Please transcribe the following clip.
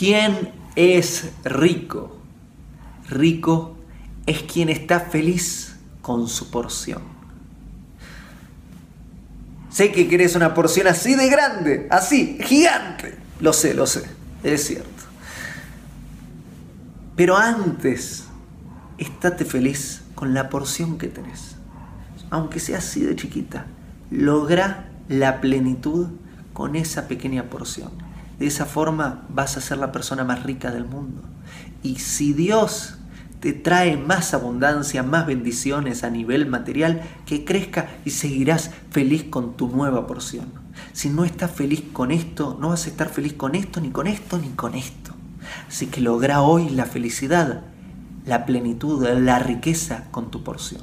¿Quién es rico? Rico es quien está feliz con su porción. Sé que querés una porción así de grande, así, gigante. Lo sé, lo sé, es cierto. Pero antes, estate feliz con la porción que tenés. Aunque sea así de chiquita, logra la plenitud con esa pequeña porción. De esa forma vas a ser la persona más rica del mundo. Y si Dios te trae más abundancia, más bendiciones a nivel material, que crezca y seguirás feliz con tu nueva porción. Si no estás feliz con esto, no vas a estar feliz con esto, ni con esto, ni con esto. Así que logra hoy la felicidad, la plenitud, la riqueza con tu porción.